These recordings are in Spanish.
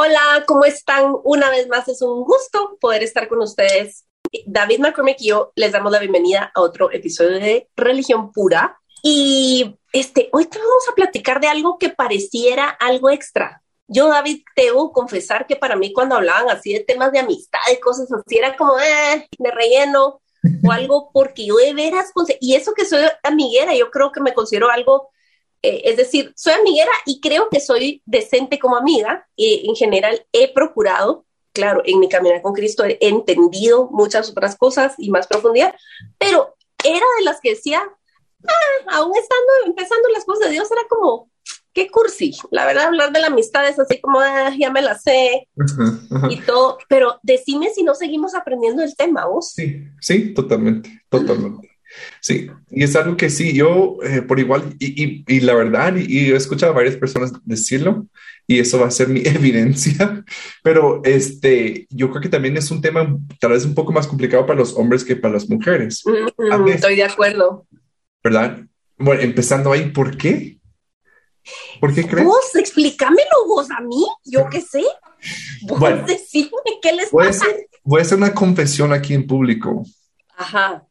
Hola, ¿cómo están? Una vez más es un gusto poder estar con ustedes. David McCormick y yo les damos la bienvenida a otro episodio de Religión Pura. Y este, hoy te vamos a platicar de algo que pareciera algo extra, yo, David, debo confesar que para mí cuando hablaban así de temas de amistad y cosas así, era como eh, de relleno o algo, porque yo de veras, y eso que soy amiguera, yo creo que me considero algo, eh, es decir, soy amiguera y creo que soy decente como amiga, y en general he procurado, claro, en mi caminar con Cristo he entendido muchas otras cosas y más profundidad, pero era de las que decía, ah, aún estando empezando las cosas de Dios, era como, qué cursi. La verdad, hablar de la amistad es así como, ah, ya me la sé y todo, pero decime si no seguimos aprendiendo el tema, vos. Sí, sí, totalmente, totalmente. Sí, y es algo que sí, yo eh, por igual, y, y, la verdad, y, he escuchado a varias personas decirlo, y eso va a ser mi evidencia, pero este, yo creo que también es un tema tal vez un poco más complicado para los hombres que para las mujeres. estoy de acuerdo. ¿Verdad? Bueno, empezando ahí, ¿por qué? ¿Por qué crees? Vos, explícamelo vos a mí, yo qué sé. Vos bueno, decime qué les voy pasa. A hacer, voy a hacer una confesión aquí en público. Ajá.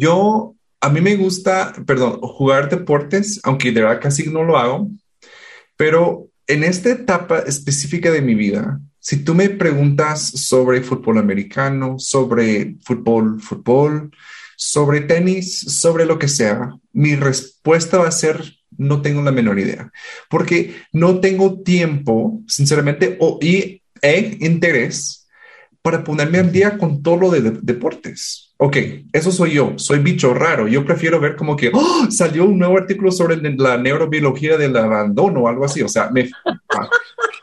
Yo, a mí me gusta, perdón, jugar deportes, aunque de verdad casi no lo hago, pero en esta etapa específica de mi vida, si tú me preguntas sobre fútbol americano, sobre fútbol, fútbol, sobre tenis, sobre lo que sea, mi respuesta va a ser no tengo la menor idea, porque no tengo tiempo, sinceramente, o, y e interés para ponerme al día con todo lo de, deportes. Ok, eso soy yo, soy bicho raro. Yo prefiero ver como que ¡oh! salió un nuevo artículo sobre la neurobiología del abandono o algo así. O sea, me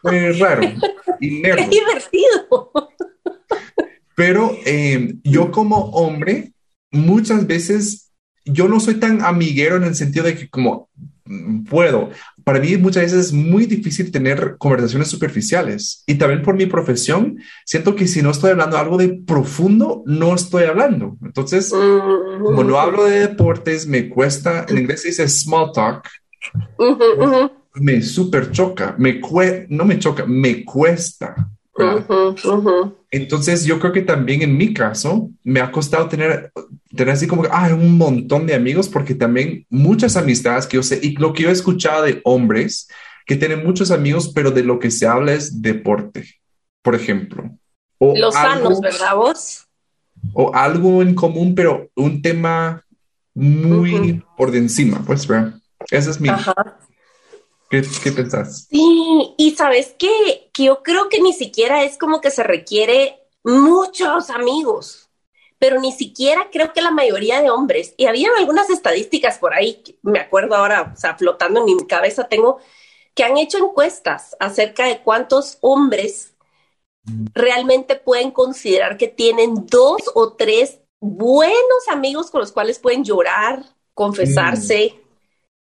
fue raro y Qué divertido. Pero eh, yo como hombre, muchas veces yo no soy tan amiguero en el sentido de que como puedo. Para mí muchas veces es muy difícil tener conversaciones superficiales. Y también por mi profesión siento que si no estoy hablando algo de profundo, no estoy hablando. Entonces, como no hablo de deportes, me cuesta, en inglés se dice small talk, me super choca, me no me choca, me cuesta. Entonces yo creo que también en mi caso me ha costado tener, tener así como ah, un montón de amigos porque también muchas amistades que yo sé y lo que yo he escuchado de hombres que tienen muchos amigos pero de lo que se habla es deporte, por ejemplo. O Los sanos, ¿verdad vos? O algo en común pero un tema muy por de encima, pues, ¿verdad? Ese es mi, ¿Qué, qué pensás? Sí, y sabes qué? que yo creo que ni siquiera es como que se requiere muchos amigos, pero ni siquiera creo que la mayoría de hombres, y había algunas estadísticas por ahí, me acuerdo ahora, o sea, flotando en mi cabeza, tengo que han hecho encuestas acerca de cuántos hombres realmente pueden considerar que tienen dos o tres buenos amigos con los cuales pueden llorar, confesarse mm.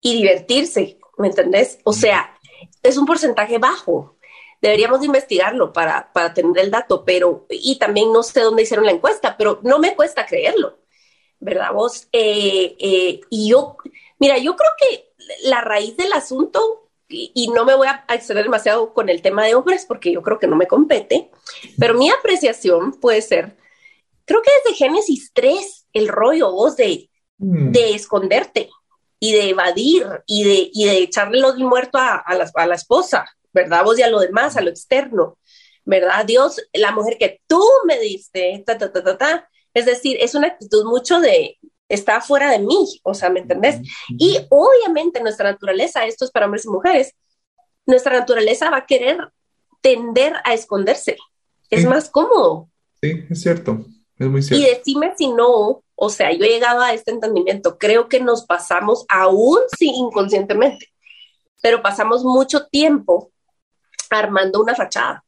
y divertirse. ¿Me entendés? O sea, es un porcentaje bajo. Deberíamos de investigarlo para, para tener el dato, pero, y también no sé dónde hicieron la encuesta, pero no me cuesta creerlo, ¿verdad vos? Eh, eh, y yo, mira, yo creo que la raíz del asunto, y, no me voy a exceder demasiado con el tema de hombres porque yo creo que no me compete, pero mi apreciación puede ser, creo que desde Génesis 3, el rollo vos de, mm. de esconderte, y de evadir y de, y de echarle los muerto a, a, la, a la esposa, ¿verdad? Vos y a lo demás, a lo externo, ¿verdad? Dios, la mujer que tú me diste, ta, ta, ta, ta, ta. Es decir, es una actitud mucho de, está fuera de mí, o sea, ¿me entendés? Y obviamente nuestra naturaleza, esto es para hombres y mujeres, nuestra naturaleza va a querer tender a esconderse. Es más cómodo. Sí, es cierto, es muy cierto. Y decime si no, o sea, yo he llegado a este entendimiento, creo que nos pasamos aún sí inconscientemente, pero pasamos mucho tiempo armando una fachada.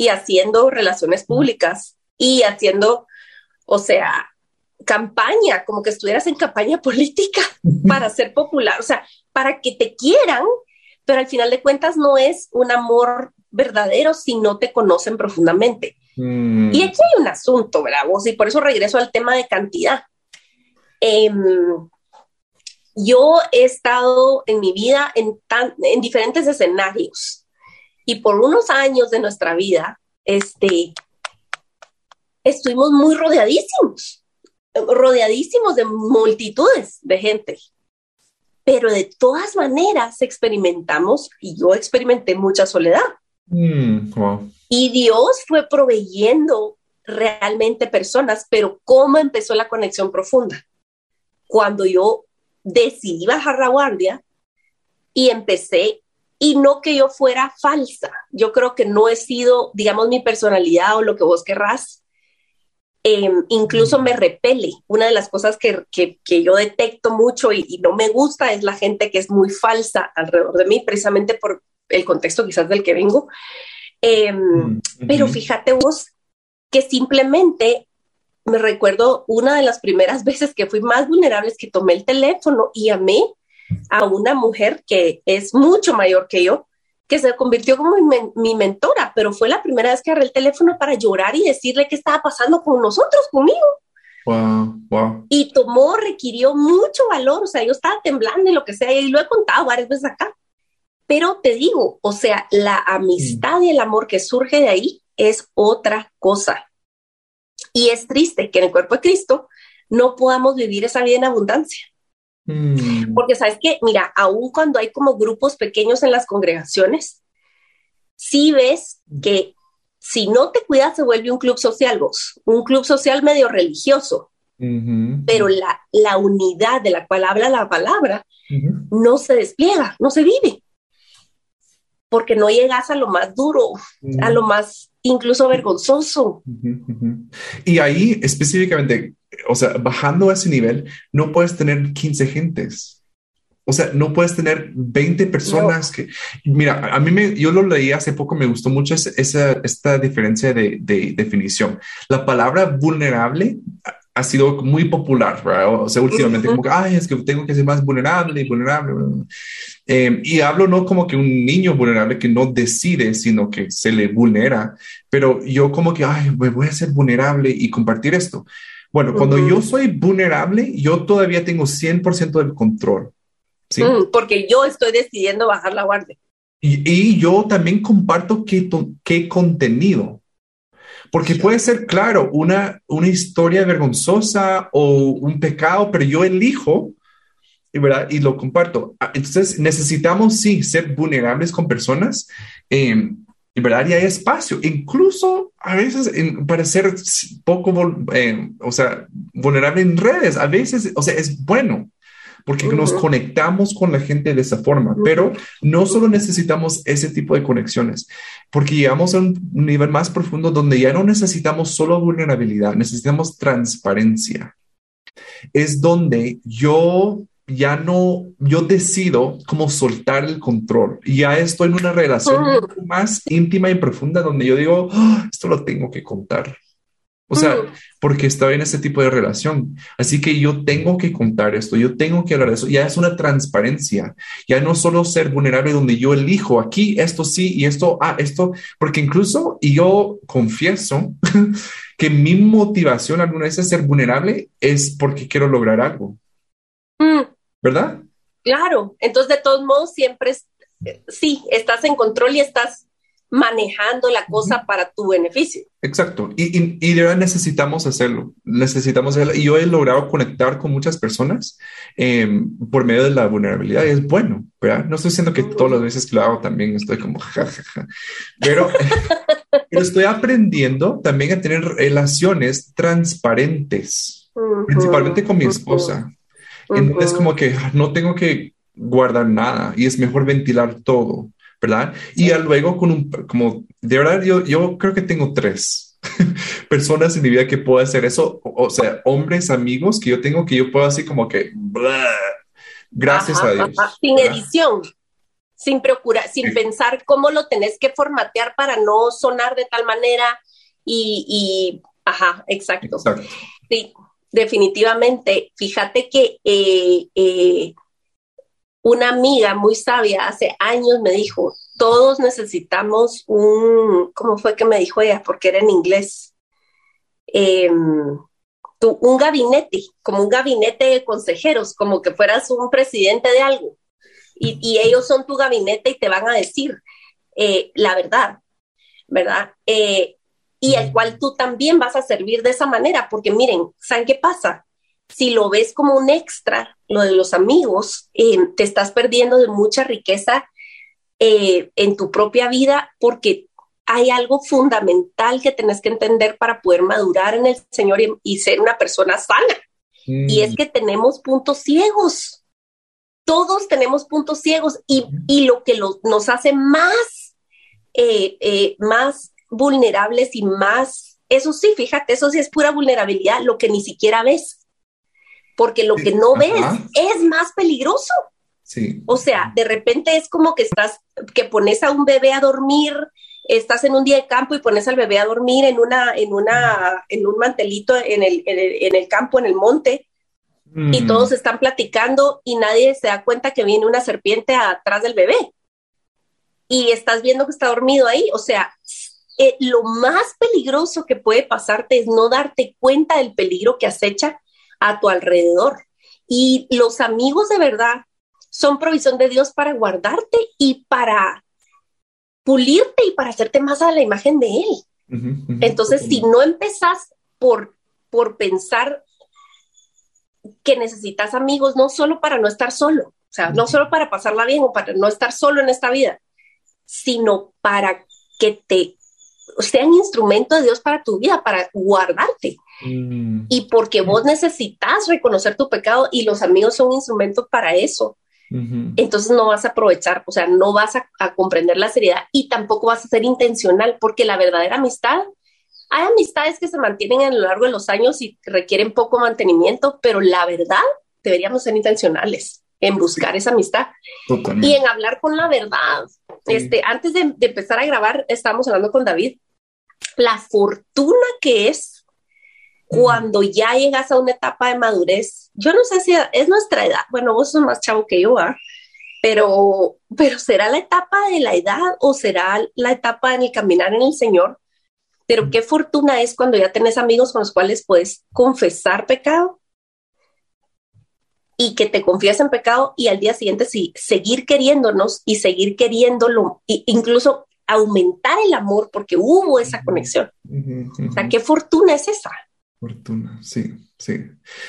y haciendo relaciones públicas y haciendo, o sea, campaña, como que estuvieras en campaña política para ser popular, o sea, para que te quieran, pero al final de cuentas no es un amor verdadero si no te conocen profundamente. Mm. Y aquí hay un asunto, ¿verdad? Vos? Y por eso regreso al tema de cantidad. Em, yo he estado en mi vida en, en diferentes escenarios y por unos años de nuestra vida, este, estuvimos muy rodeadísimos, rodeadísimos de multitudes de gente. Pero de todas maneras experimentamos, y yo experimenté mucha soledad. Mm, y Dios fue proveyendo realmente personas, pero ¿cómo empezó la conexión profunda? Cuando yo decidí bajar la guardia y empecé, y no que yo fuera falsa, yo creo que no he sido, digamos, mi personalidad o lo que vos querrás, em, incluso me repele. Una de las cosas que, yo detecto mucho y, no me gusta es la gente que es muy falsa alrededor de mí, precisamente por el contexto quizás del que vengo. Em, mm, pero fíjate vos que simplemente me recuerdo una de las primeras veces que fui más vulnerable es que tomé el teléfono y llamé a una mujer que es mucho mayor que yo, que se convirtió como mi, mentora, pero fue la primera vez que agarré el teléfono para llorar y decirle qué estaba pasando con nosotros, conmigo. Wow, wow. Y tomó, requirió mucho valor, o sea, yo estaba temblando y lo que sea, y lo he contado varias veces acá. Pero te digo, o sea, la amistad y el amor que surge de ahí es otra cosa. Y es triste que en el cuerpo de Cristo no podamos vivir esa vida en abundancia. Mm. Porque sabes que, mira, aún cuando hay como grupos pequeños en las congregaciones, sí ves que si no te cuidas se vuelve un club social, vos, un club social medio religioso, pero la, la, unidad de la cual habla la palabra no se despliega, no se vive, porque no llegas a lo más duro, a lo más incluso vergonzoso. Y ahí específicamente, o sea, bajando a ese nivel, no puedes tener 15 gentes. O sea, no puedes tener 20 personas que, mira, a mí me, yo lo leí hace poco, me gustó mucho esa, esta diferencia de, de, definición. La palabra vulnerable ha sido muy popular, o sea, últimamente como que, ay, es que tengo que ser más vulnerable y vulnerable. Em, y hablo no como que un niño vulnerable que no decide, sino que se le vulnera, pero yo como que, ay, me voy a ser vulnerable y compartir esto. Bueno, cuando yo soy vulnerable, yo todavía tengo 100% del control. ¿sí? Mm, porque yo estoy decidiendo bajar la guardia. Y, y yo también comparto qué, qué contenido. Porque puede ser, claro, una, una historia vergonzosa o un pecado, pero yo elijo, ¿verdad? Y lo comparto. Ah, entonces, necesitamos, sí, ser vulnerables con personas. Eh, ¿verdad? Y hay espacio, incluso a veces para ser poco, eh, o sea, vulnerable en redes, a veces, o sea, es bueno, porque nos conectamos con la gente de esa forma, pero no solo necesitamos ese tipo de conexiones, porque llegamos a un nivel más profundo donde ya no necesitamos solo vulnerabilidad, necesitamos transparencia. Es donde yo ya no, yo decido cómo soltar el control. Y ya estoy en una relación más íntima y profunda donde yo digo, ah, esto lo tengo que contar. O sea, porque estaba en ese tipo de relación. Así que yo tengo que contar esto, yo tengo que hablar de eso. Ya es una transparencia. Ya no solo ser vulnerable donde yo elijo aquí esto sí y esto, ah, esto, porque incluso yo confieso que mi motivación alguna vez a ser vulnerable es porque quiero lograr algo. Mm. ¿Verdad? Claro. Entonces, de todos modos, siempre es, sí, estás en control y estás manejando la cosa para tu beneficio. Exacto. Y, y, de verdad necesitamos hacerlo. Necesitamos hacerlo. Y yo he logrado conectar con muchas personas em, por medio de la vulnerabilidad y es bueno, ¿verdad? No estoy diciendo que todas las veces que lo hago también estoy como jajaja, pero, pero estoy aprendiendo también a tener relaciones transparentes, principalmente con mi esposa. Entonces, como que no tengo que guardar nada y es mejor ventilar todo. ¿Verdad? Y luego con un, como, de verdad, yo, yo creo que tengo tres personas en mi vida que puedo hacer eso, o, sea, hombres, amigos que yo tengo que yo puedo así como que, gracias a Dios. Sin edición. sin procurar, sin pensar cómo lo tenés que formatear para no sonar de tal manera y, ajá, exacto. Sí, definitivamente. Fíjate que eh, eh, una amiga muy sabia hace años me dijo, todos necesitamos un, ¿cómo fue que me dijo ella? Porque era en inglés. Em, un gabinete, como un gabinete de consejeros, como que fueras un presidente de algo. Y, ellos son tu gabinete y te van a decir eh, la verdad, ¿verdad? Eh, y al cual tú también vas a servir de esa manera, porque miren, ¿saben qué pasa? Si lo ves como un extra, lo de los amigos, eh, te estás perdiendo de mucha riqueza en tu propia vida porque hay algo fundamental que tenés que entender para poder madurar en el Señor y, ser una persona sana. Y es mm. que tenemos puntos ciegos. Todos tenemos puntos ciegos y, lo que nos hace más, eh, eh, más vulnerables y más, eso sí, fíjate, eso sí es pura vulnerabilidad, lo que ni siquiera ves. Porque lo que no ves es más peligroso. Sí. O sea, de repente es como que estás, que pones a un bebé a dormir estás en un día de campo y pones al bebé a dormir en una, en una, en un mantelito en el, en el, campo, en el monte, y mm. todos están platicando y nadie se da cuenta que viene una serpiente atrás del bebé. Y estás viendo que está dormido ahí. O sea, eh, lo más peligroso que puede pasarte es no darte cuenta del peligro que acecha a tu alrededor. Y los amigos de verdad son provisión de Dios para guardarte y para pulirte y para hacerte más a la imagen de Él. Entonces, si no empezás por, por pensar que necesitas amigos, no solo para no estar solo, o sea, no solo para pasarla bien o para no estar solo en esta vida, sino para que te sean instrumento de Dios para tu vida, para guardarte. Mm. Y porque vos necesitas reconocer tu pecado y los amigos son instrumentos para eso. Entonces no vas a aprovechar, o sea, no vas a, comprender la seriedad y tampoco vas a ser intencional, porque la verdadera amistad, hay amistades que se mantienen a lo largo de los años y requieren poco mantenimiento, pero la verdad deberíamos ser intencionales en buscar esa amistad. Y en hablar con la verdad. Este, antes de, de empezar a grabar, estábamos hablando con David, la fortuna que es cuando ya llegas a una etapa de madurez, yo no sé si es nuestra edad, bueno, vos sos más chavo que yo, ¿ah? pero, pero será la etapa de la edad o será la etapa en el caminar en el Señor. Pero qué fortuna es cuando ya tenés amigos con los cuales puedes confesar pecado y que te confías en pecado y al día siguiente sí, seguir queriéndonos y seguir queriéndolo, e incluso aumentar el amor porque hubo esa conexión. O sea, qué fortuna es esa. Fortuna, sí, sí.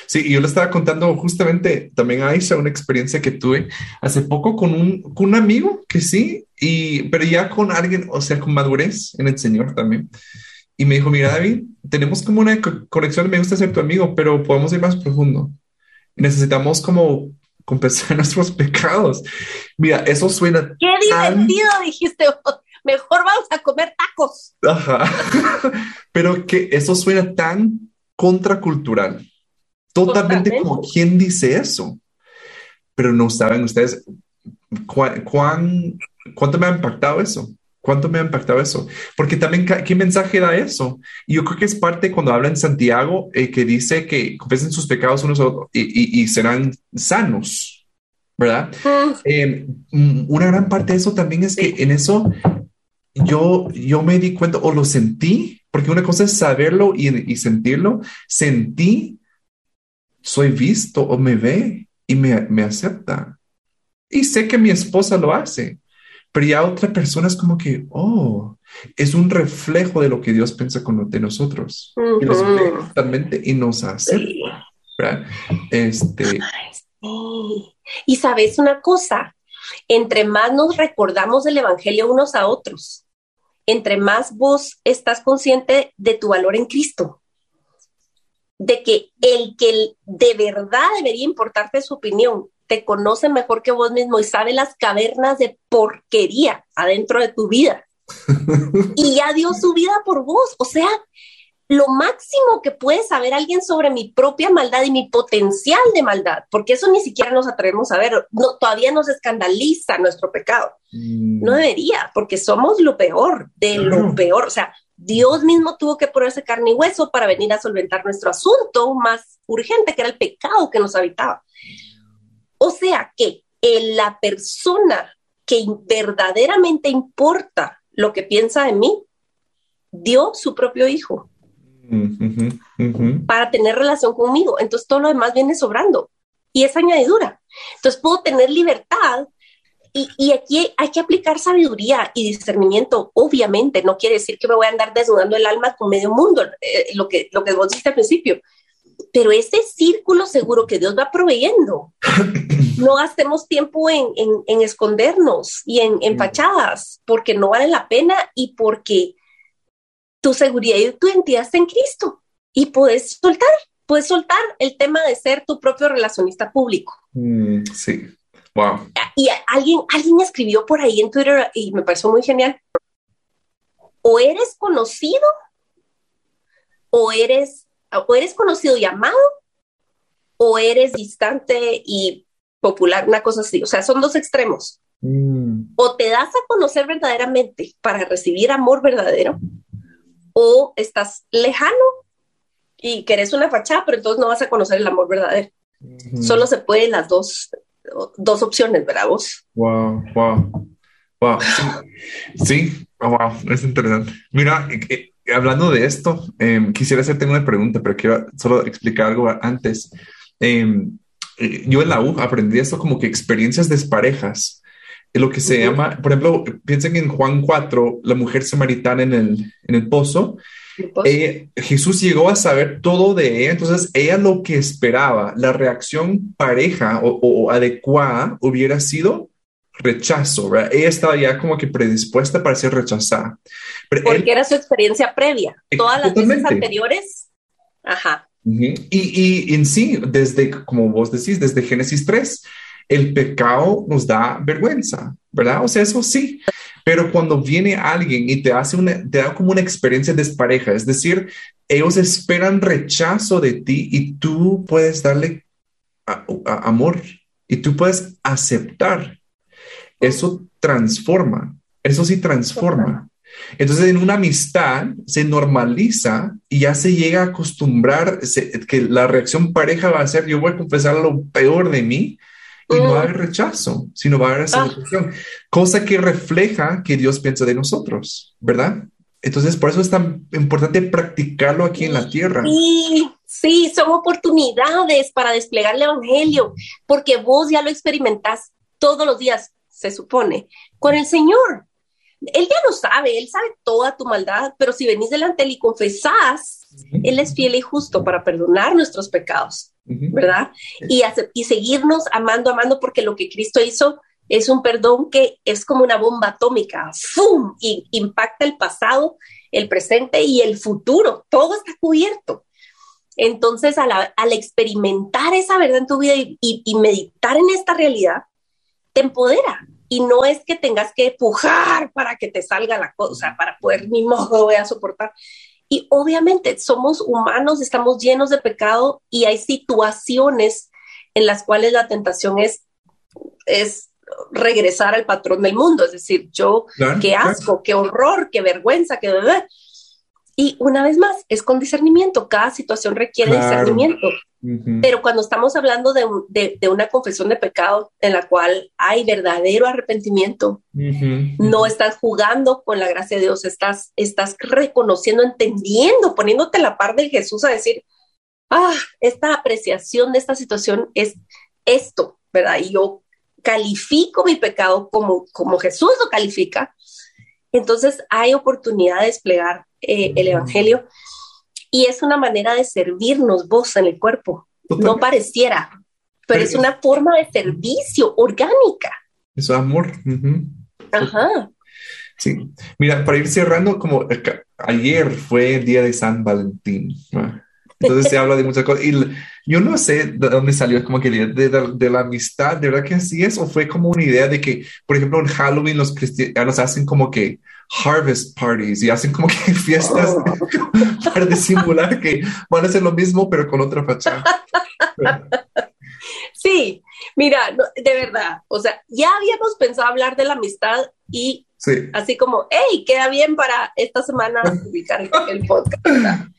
Sí, y yo le estaba contando justamente también a Aisha una experiencia que tuve hace poco con un, con un amigo que sí, y, pero ya con alguien, o sea, con madurez en el Señor también. Y me dijo, mira, David, tenemos como una conexión, me gusta ser tu amigo, pero podemos ir más profundo. Necesitamos como confesar nuestros pecados. Mira, eso suena... Qué divertido, dijiste Mejor vamos a comer tacos. Ajá. pero que eso suena tan contracultural. Totalmente, como quien dice eso. Pero no saben ustedes cuán, cuánto me ha impactado eso. ¿Cuánto me ha impactado eso? Porque también, ¿qué mensaje da eso? Y yo creo que es parte cuando habla en Santiago, eh, que dice que confesen sus pecados unos a otros y, serán sanos, ¿verdad? Eh, una gran parte de eso también es que en eso yo, yo me di cuenta o lo sentí porque una cosa es saberlo y, sentirlo. Sentí, soy visto o me ve y me, acepta. Y sé que mi esposa lo hace, pero ya otra persona es como que, oh, es un reflejo de lo que Dios piensa con de nosotros. Y nos ve totalmente y nos acepta. Este. Y sabes una cosa, entre más nos recordamos del Evangelio unos a otros, entre más vos estás consciente de tu valor en Cristo, de que el que de verdad debería importarte su opinión, te conoce mejor que vos mismo y sabe las cavernas de porquería adentro de tu vida. y ya dio su vida por vos. O sea, lo máximo que puede saber alguien sobre mi propia maldad y mi potencial de maldad, porque eso ni siquiera nos atrevemos a ver, no, todavía nos escandaliza nuestro pecado. Mm. No debería, porque somos lo peor, de lo peor. O sea, Dios mismo tuvo que ponerse carne y hueso para venir a solventar nuestro asunto más urgente, que era el pecado que nos habitaba. O sea que la persona que verdaderamente importa lo que piensa de mí, dio su propio hijo para tener relación conmigo. Entonces todo lo demás viene sobrando y es añadidura. Entonces puedo tener libertad y, aquí hay que aplicar sabiduría y discernimiento. Obviamente no quiere decir que me voy a andar desnudando el alma con medio mundo, eh, lo, que, lo que vos dijiste al principio. Pero ese círculo seguro que Dios va proveyendo. No gastemos tiempo en, en, escondernos y en, en fachadas, porque no vale la pena y porque tu seguridad y tu identidad está en Cristo y puedes soltar, puedes soltar el tema de ser tu propio relacionista público. Mm, sí, wow. Y alguien, alguien escribió por ahí en Twitter y me pareció muy genial. O eres conocido o eres, o eres conocido y amado o eres distante y popular, una cosa así. O sea, son dos extremos. Mm. O te das a conocer verdaderamente para recibir amor verdadero o estás lejano y querés una fachada, pero entonces no vas a conocer el amor verdadero. Solo se pueden las dos, dos opciones, ¿verdad vos? Wow, wow, wow. Sí, oh, wow, es interesante. Mira, eh, eh, hablando de esto, em, quisiera hacerte una pregunta, pero quiero solo explicar algo antes. Em, eh, yo en la U aprendí esto como que experiencias desparejas lo que se llama, por ejemplo, piensen en Juan 4, la mujer samaritana en el, en el pozo. Jesús llegó a saber todo de ella, entonces ella lo que esperaba, la reacción pareja o, adecuada hubiera sido rechazo, ¿verdad? Ella estaba ya como que predispuesta para ser rechazada. Porque era su experiencia previa. Todas las veces anteriores, ajá. y, y, en sí, desde, como vos decís, desde Génesis 3, el pecado nos da vergüenza, ¿verdad? O sea, eso sí. Pero cuando viene alguien y te hace una, te da como una experiencia despareja, es decir, ellos esperan rechazo de ti y tú puedes darle amor y tú puedes aceptar. Eso transforma, eso sí transforma. Entonces, en una amistad se normaliza y ya se llega a acostumbrar que la reacción pareja va a ser, yo voy a confesar lo peor de mí y no va a haber rechazo, sino va a haber aceptación, cosa que refleja que Dios piensa de nosotros, ¿verdad? Entonces, por eso es tan importante practicarlo aquí en la tierra. Sí, sí, son oportunidades para desplegar el Evangelio, porque vos ya lo experimentás todos los días, se supone, con el Señor. Él ya lo sabe, Él sabe toda tu maldad, pero si venís delante de Él y confesás, Él es fiel y justo para perdonar nuestros pecados ¿verdad? Y, y seguirnos amando, amando, porque lo que Cristo hizo es un perdón que es como una bomba atómica, ¡fum! Y impacta el pasado, el presente y el futuro, todo está cubierto. Entonces, al, experimentar esa verdad en tu vida y, meditar en esta realidad, te empodera. Y no es que tengas que pujar para que te salga la cosa, para poder ni modo voy a soportar, y obviamente somos humanos, estamos llenos de pecado y hay situaciones en las cuales la tentación es, es regresar al patrón del mundo, es decir, yo, qué asco, qué horror, qué vergüenza, qué... Y una vez más, es con discernimiento, cada situación requiere discernimiento. Pero cuando estamos hablando de, una confesión de pecado en la cual hay verdadero arrepentimiento, no estás jugando con la gracia de Dios, estás, estás reconociendo, entendiendo, poniéndote la par de Jesús a decir, ah, esta apreciación de esta situación es esto, ¿verdad? Y yo califico mi pecado como, como Jesús lo califica. Entonces hay oportunidad de desplegar eh, el Evangelio y es una manera de servirnos vos en el cuerpo. No pareciera, pero, es una forma de servicio orgánica. Eso amor. Ajá. Sí. Mira, para ir cerrando, como ayer fue el día de San Valentín. Entonces se habla de muchas cosas. Y yo no sé de dónde salió como que de, de, la amistad, de verdad que así es, o fue como una idea de que, por ejemplo, en Halloween los cristianos hacen como que harvest parties y hacen como que fiestas para disimular que van a hacer lo mismo, pero con otra fachada. Sí, mira, de verdad, o sea, ya habíamos pensado hablar de la amistad y así como, hey, queda bien para esta semana publicar el podcast.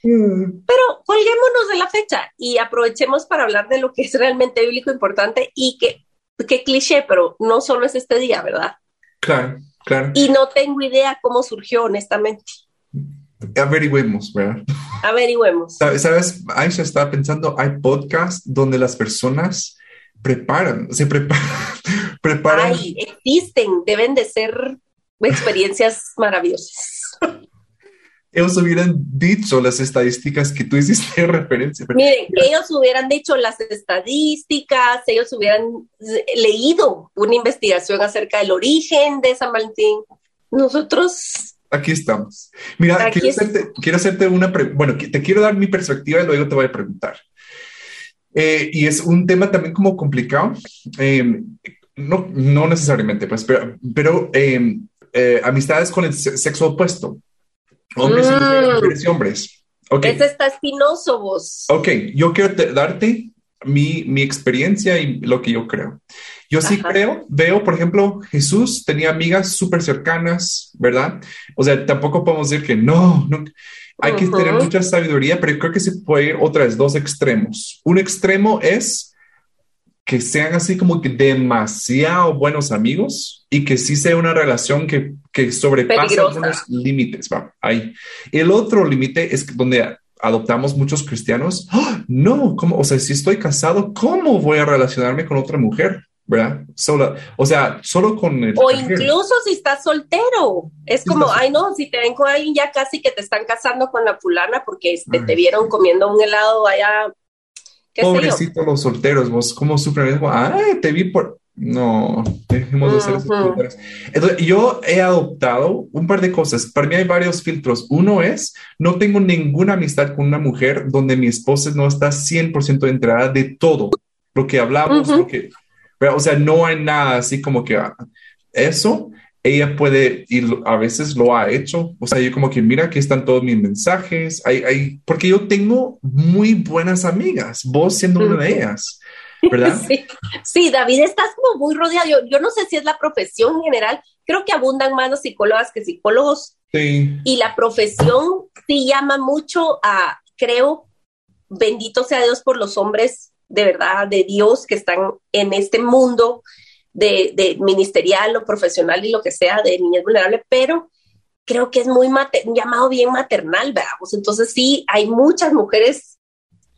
Pero colguémonos de la fecha y aprovechemos para hablar de lo que es realmente bíblico importante y que, qué cliché, pero no solo es este día, ¿verdad? Claro, claro. Y no tengo idea cómo surgió, honestamente. Averigüemos, ¿verdad? Averigüemos. ¿Sabes? Aisha estaba pensando, hay podcasts donde las personas preparan, se preparan, preparan. Ay, existen, deben de ser experiencias maravillosas. Ellos hubieran dicho las estadísticas que tú hiciste referencia. Miren, ellos hubieran dicho las estadísticas, ellos hubieran leído una investigación acerca del origen de San Valentín. Nosotros Aquí estamos. Mira, quiero, hacerte, quiero, hacerte, una pregunta. Bueno, te quiero dar mi perspectiva y luego te voy a preguntar. Eh, y es un tema también como complicado. Eh, no, no necesariamente, pues, pero, pero eh, amistades con el sexo opuesto. Hombres y mm. mujeres y hombres. Okay. Está espinoso vos. Ok, yo quiero darte mi, mi, experiencia y lo que yo creo. Yo sí creo, veo, por ejemplo, Jesús tenía amigas súper cercanas, ¿verdad? O sea, tampoco podemos decir que no, no hay que tener mucha sabiduría, pero creo que se puede ir otra vez, dos extremos. Un extremo es que sean así como que demasiado buenos amigos y que sí sea una relación que, que sobrepase algunos límites. Va, ahí. El otro límite es donde adoptamos muchos cristianos. ¡Ah! No, ¿cómo? O sea, si estoy casado, ¿cómo voy a relacionarme con otra mujer? ¿verdad? Solo, o sea, solo con el O incluso si estás soltero. Es como, ay no, si te ven con alguien ya casi que te están casando con la fulana porque este, te vieron comiendo un helado allá. Pobrecitos los solteros, vos cómo sufren. Ay, te vi por... No, dejemos de ser esos Entonces, yo he adoptado un par de cosas. Para mí hay varios filtros. Uno es, no tengo ninguna amistad con una mujer donde mi esposa no está 100% entrada de todo lo que hablamos, lo que o sea, no hay nada así como que ah, eso, ella puede ir, a veces lo ha hecho, o sea, yo como que mira, aquí están todos mis mensajes, hay, hay, porque yo tengo muy buenas amigas, vos siendo una de ellas. ¿verdad? Sí. David, estás como muy rodeado. Yo, yo, no sé si es la profesión en general. Creo que abundan más los psicólogas que psicólogos. Sí. Y la profesión sí llama mucho a, creo, bendito sea Dios por los hombres de verdad de Dios que están en este mundo de, ministerial o profesional y lo que sea de niñez vulnerable, pero creo que es muy llamado bien maternal, veamos. Entonces sí, hay muchas mujeres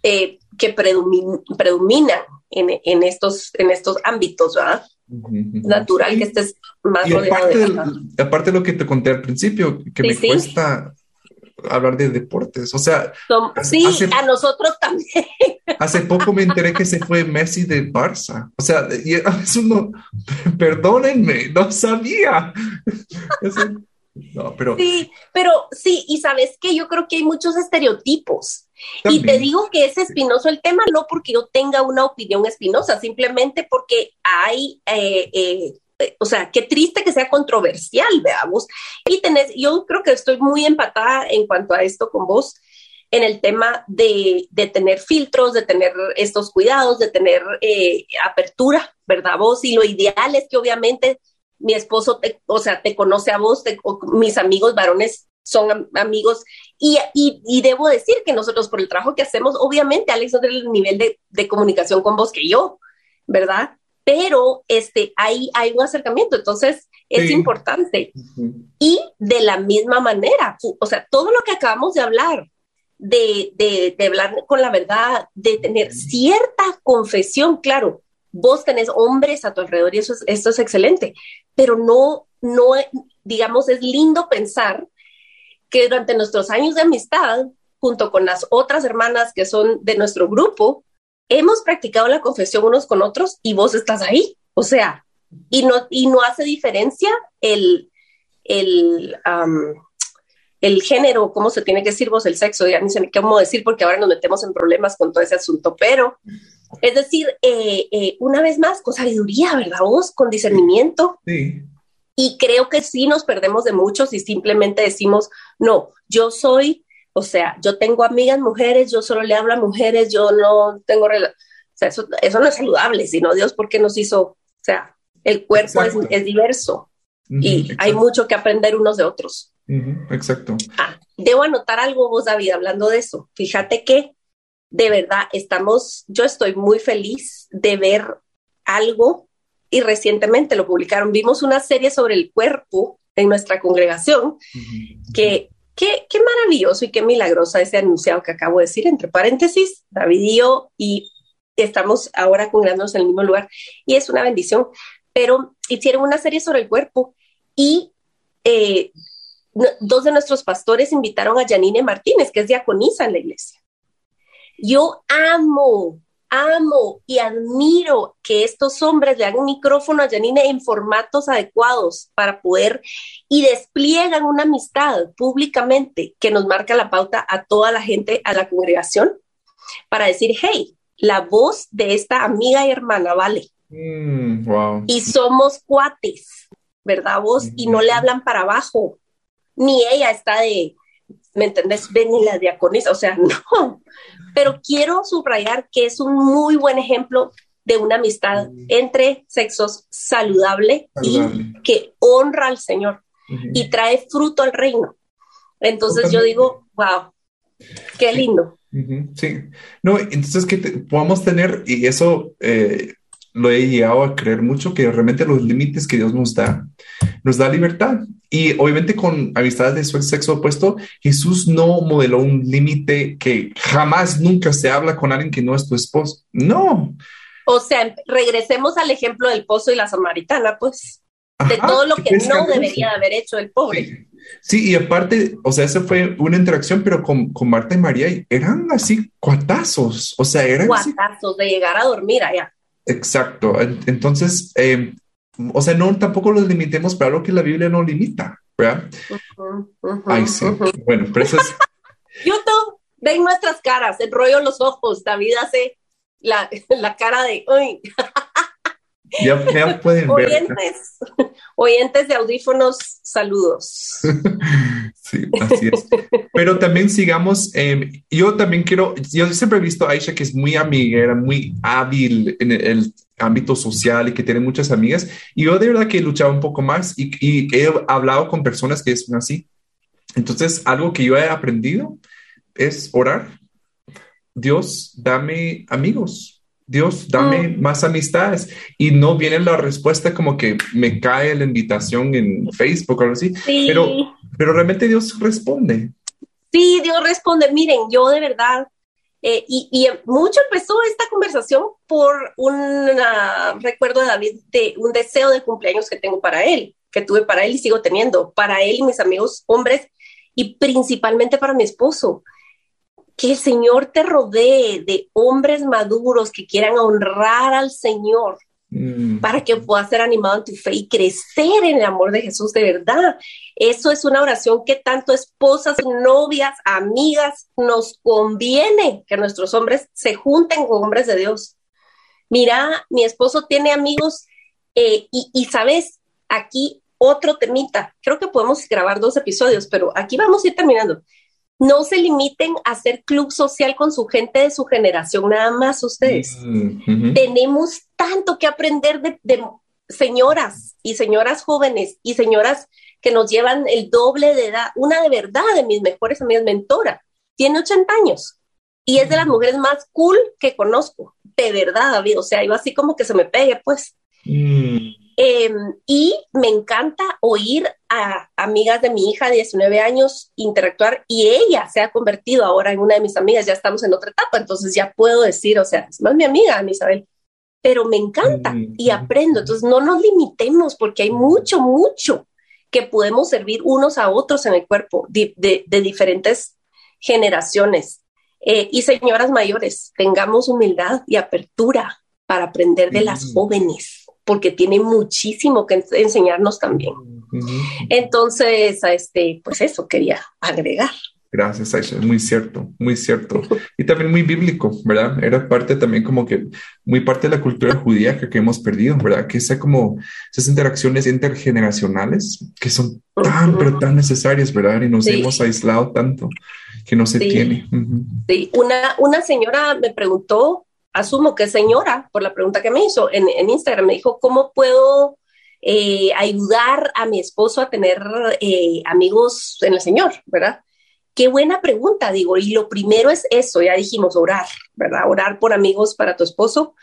eh, que predominan en, estos, en estos ámbitos, ¿verdad? Natural que estés más y aparte, aparte de lo que te conté al principio, que me cuesta hablar de deportes. O sea, sí, a nosotros también. Hace poco me enteré que se fue Messi de Barça. O sea, eso no, perdónenme, no sabía. no, pero. Sí, pero sí, y sabes que yo creo que hay muchos estereotipos. Y te digo que es espinoso el tema, no porque yo tenga una opinión espinosa, simplemente porque hay eh, eh, o sea, qué triste que sea controversial, veamos. Y tenés, yo creo que estoy muy empatada en cuanto a esto con vos, en el tema de, de tener filtros, de tener estos cuidados, de tener eh, apertura, ¿verdad? Vos, y lo ideal es que obviamente mi esposo, o sea, te conoce a vos, mis amigos varones son amigos y, y, y, debo decir que nosotros por el trabajo que hacemos, obviamente Alex no tiene el nivel de, de comunicación con vos que yo, ¿verdad? Pero este, hay, hay un acercamiento, entonces es importante. Y de la misma manera, o sea, todo lo que acabamos de hablar, de, de, de hablar con la verdad, de tener cierta confesión, claro, vos tenés hombres a tu alrededor y eso es, esto es excelente, pero no, no, digamos, es lindo pensar que durante nuestros años de amistad, junto con las otras hermanas que son de nuestro grupo, hemos practicado la confesión unos con otros y vos estás ahí. O sea, y no, y no hace diferencia el, el, el género, cómo se tiene que decir vos, el sexo, ya ni sé cómo decir porque ahora nos metemos en problemas con todo ese asunto, pero es decir, eh, eh, una vez más, con sabiduría, ¿verdad vos? Con discernimiento. Sí. Y creo que sí nos perdemos de muchos y simplemente decimos, no, yo soy, o sea, yo tengo amigas mujeres, yo solo le hablo a mujeres, yo no tengo... O sea, eso, eso no es saludable, sino Dios, ¿por qué nos hizo? O sea, el cuerpo es, es, diverso y hay mucho que aprender unos de otros. exacto. Ah, debo anotar algo vos, David, hablando de eso. Fíjate que de verdad estamos, yo estoy muy feliz de ver algo y recientemente lo publicaron. Vimos una serie sobre el cuerpo en nuestra congregación que qué, qué maravilloso y qué milagrosa ese anunciado que acabo de decir, entre paréntesis, David y yo, y estamos ahora congregándonos en el mismo lugar y es una bendición. Pero hicieron una serie sobre el cuerpo y eh, dos de nuestros pastores invitaron a Janine Martínez, que es diaconisa en la iglesia. Yo amo, amo y admiro que estos hombres le hagan un micrófono a Janine en formatos adecuados para poder y despliegan una amistad públicamente que nos marca la pauta a toda la gente, a la congregación, para decir, hey, la voz de esta amiga y hermana vale. Mm, wow. Y somos cuates, ¿verdad vos? Y no le hablan para abajo, ni ella está de, ¿me entendés? Ven y la diaconisa, o sea, no. Pero quiero subrayar que es un muy buen ejemplo de una amistad entre sexos saludable, y que honra al Señor y trae fruto al reino. Entonces yo digo, wow, qué lindo. Sí, no, entonces que podamos tener, y eso eh, lo he llegado a creer mucho, que realmente los límites que Dios nos da, nos da libertad. Y obviamente con amistades de su sexo opuesto, Jesús no modeló un límite que jamás, nunca se habla con alguien que no es tu esposo. No. O sea, regresemos al ejemplo del pozo y la samaritana, pues, de todo lo que no debería haber hecho el pobre. Sí. y aparte, o sea, esa fue una interacción, pero con, con Marta y María eran así cuatazos, o sea, eran cuatazos de llegar a dormir allá. Exacto. Entonces, eh, o sea, no tampoco los limitemos para lo que la Biblia no limita, ¿verdad? Ay, sí. Bueno, pero eso es... YouTube, ven nuestras caras, enrollo los ojos, David hace la, la cara de... Uy. Ya, pueden oyentes, Oyentes de audífonos, saludos. sí, así es. Pero también sigamos, em, yo también quiero, yo siempre he visto a Aisha que es muy amiguera, muy hábil en el, ámbito social y que tiene muchas amigas. Y yo de verdad que he luchado un poco más y, y he hablado con personas que son así. Entonces, algo que yo he aprendido es orar. Dios, dame amigos Dios, dame mm. más amistades. Y no viene la respuesta como que me cae la invitación en Facebook o algo así. Pero, pero realmente Dios responde. Sí, Dios responde. Miren, yo de verdad, eh, y, mucho empezó esta conversación por un recuerdo de David de un deseo de cumpleaños que tengo para él, que tuve para él y sigo teniendo, para él y mis amigos hombres, y principalmente para mi esposo. Que el Señor te rodee de hombres maduros que quieran honrar al Señor mm. para que puedas ser animado en tu fe y crecer en el amor de Jesús de verdad. Eso es una oración que tanto esposas, novias, amigas nos conviene que nuestros hombres se junten con hombres de Dios. Mira, mi esposo tiene amigos eh, y, y sabes, aquí otro temita. Creo que podemos grabar dos episodios, pero aquí vamos a ir terminando no se limiten a hacer club social con su gente de su generación, nada más ustedes. Mm, Tenemos tanto que aprender de, señoras y señoras jóvenes y señoras que nos llevan el doble de edad. Una de verdad de mis mejores amigas, mentora, tiene 80 años y es de las mujeres más cool que conozco. De verdad, David. O sea, yo así como que se me pegue, pues. Mm. Em, y me encanta oír a amigas de mi hija de 19 años interactuar y ella se ha convertido ahora en una de mis amigas, ya estamos en otra etapa, entonces ya puedo decir, o sea, es más mi amiga, Isabel, pero me encanta y aprendo, entonces no nos limitemos porque hay mucho, mucho que podemos servir unos a otros en el cuerpo de, de, diferentes generaciones. Eh, y señoras mayores, tengamos humildad y apertura para aprender de las jóvenes porque tiene muchísimo que enseñarnos también. Entonces, este, pues eso quería agregar. Gracias, Aisha. Muy cierto, muy cierto. Y también muy bíblico, ¿verdad? Era parte también como que muy parte de la cultura judía que, hemos perdido, ¿verdad? Que sea como esas interacciones intergeneracionales que son tan, pero tan necesarias, ¿verdad? Y nos hemos aislado tanto que no se tiene. Sí, una, una señora me preguntó, asumo que señora, por la pregunta que me hizo en, en Instagram, me dijo, ¿cómo puedo eh, ayudar a mi esposo a tener eh, amigos en el Señor, ¿verdad? Qué buena pregunta, digo, y lo primero es eso, ya dijimos, orar, ¿verdad? Orar por amigos para tu esposo.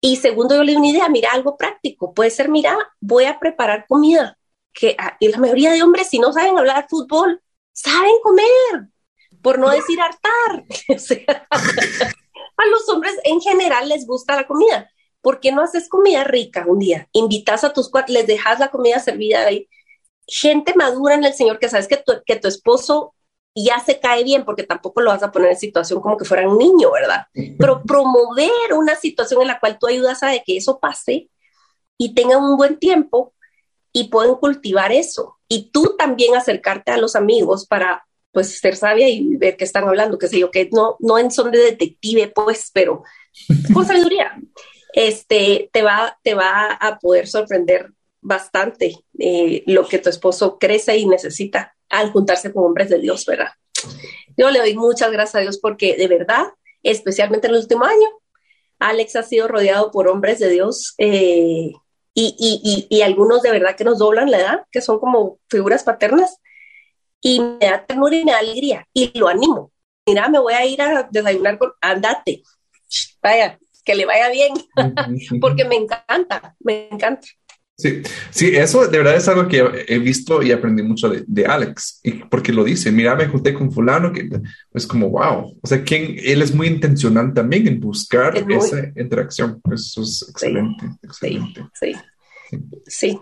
Y segundo, yo le di una idea, mira, algo práctico, puede ser, mira, voy a preparar comida, que ah, y la mayoría de hombres, si no saben hablar fútbol, saben comer, por no decir hartar. a los hombres en general les gusta la comida. ¿Por qué no haces comida rica un día? Invitas a tus cuatro, les dejas la comida servida ahí. Gente madura en el Señor que sabes que tu, que tu esposo ya se cae bien, porque tampoco lo vas a poner en situación como que fuera un niño, ¿verdad? Pero promover una situación en la cual tú ayudas a que eso pase y tengan un buen tiempo y pueden cultivar eso. Y tú también acercarte a los amigos para pues ser sabia y ver qué están hablando, que sé yo, que no, no en son de detective, pues, pero con sabiduría. Este, te va, te va a poder sorprender bastante eh, lo que tu esposo crece y necesita al juntarse con hombres de Dios, ¿verdad? Yo le doy muchas gracias a Dios porque de verdad, especialmente en el último año, Alex ha sido rodeado por hombres de Dios eh, y, y, y, algunos de verdad que nos doblan la edad, que son como figuras paternas, y me da ternura y me da alegría, y lo animo. Mira, me voy a ir a desayunar con, andate, vaya, que le vaya bien, porque me encanta, me encanta. Sí, sí, eso de verdad es algo que he visto y aprendí mucho de, Alex, y porque lo dice, mira, me junté con fulano, que es como, wow, o sea, quien, él es muy intencional también en buscar esa interacción, eso es excelente, excelente. Sí, sí,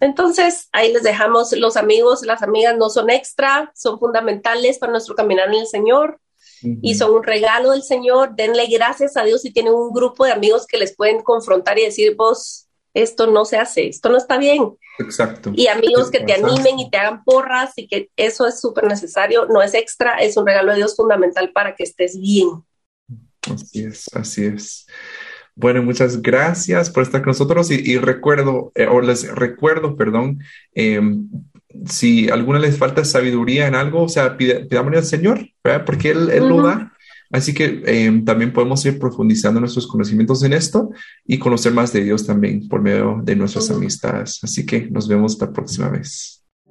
Entonces, ahí les dejamos, los amigos, las amigas no son extra, son fundamentales para nuestro caminar en el Señor y son un regalo del Señor. Denle gracias a Dios si tienen un grupo de amigos que les pueden confrontar y decir, vos, esto no se hace, esto no está bien. Exacto. Y amigos que te animen y te hagan porras y que eso es súper necesario, no es extra, es un regalo de Dios fundamental para que estés bien. Así es, así es. Bueno, muchas gracias por estar con nosotros y, recuerdo, eh, o les recuerdo, perdón, em, si alguna les falta sabiduría en algo, o sea, pidámosle al Señor, ¿verdad? Porque Él, él lo da Así que em, también podemos ir profundizando nuestros conocimientos en esto y conocer más de Dios también por medio de nuestras amistades. Así que nos vemos la próxima vez.